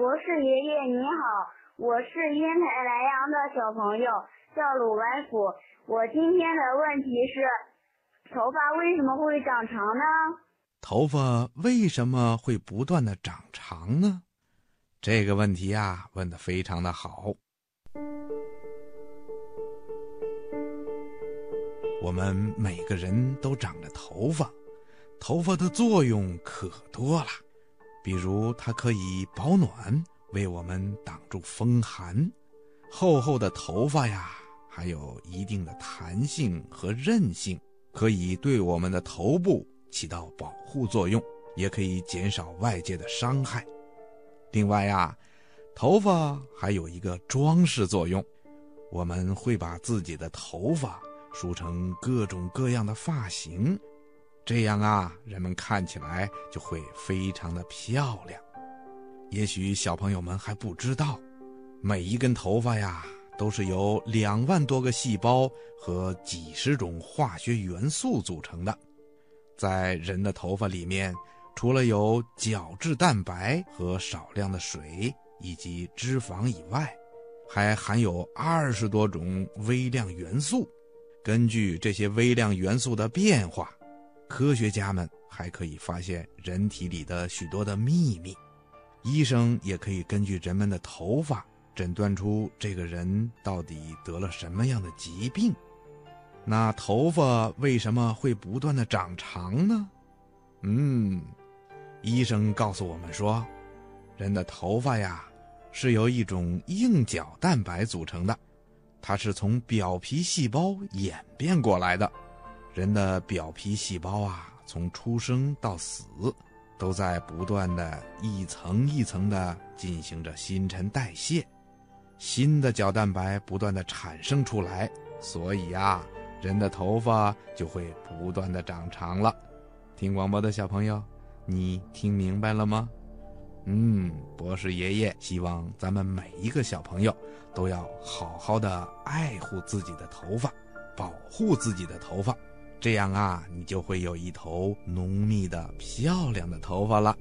博士爷爷你好，我是烟台莱阳的小朋友，叫鲁白虎。我今天的问题是，头发为什么会长长呢？头发为什么会不断的长长呢？这个问题呀，问的非常的好。我们每个人都长着头发，头发的作用可多了。比如，它可以保暖，为我们挡住风寒。厚厚的头发呀，还有一定的弹性和韧性，可以对我们的头部起到保护作用，也可以减少外界的伤害。另外呀，头发还有一个装饰作用，我们会把自己的头发梳成各种各样的发型。这样啊，人们看起来就会非常的漂亮。也许小朋友们还不知道，每一根头发呀，都是由两万多个细胞和几十种化学元素组成的。在人的头发里面，除了有角质蛋白和少量的水以及脂肪以外，还含有二十多种微量元素。根据这些微量元素的变化，科学家们还可以发现人体里的许多的秘密，医生也可以根据人们的头发诊断出这个人到底得了什么样的疾病。那头发为什么会不断的长长呢？嗯，医生告诉我们说，人的头发呀是由一种硬角蛋白组成的，它是从表皮细胞演变过来的。人的表皮细胞啊，从出生到死，都在不断的一层一层的进行着新陈代谢，新的角蛋白不断的产生出来，所以啊，人的头发就会不断的长长了。听广播的小朋友，你听明白了吗？嗯，博士爷爷希望咱们每一个小朋友都要好好的爱护自己的头发，保护自己的头发。这样啊，你就会有一头浓密的、漂亮的头发了。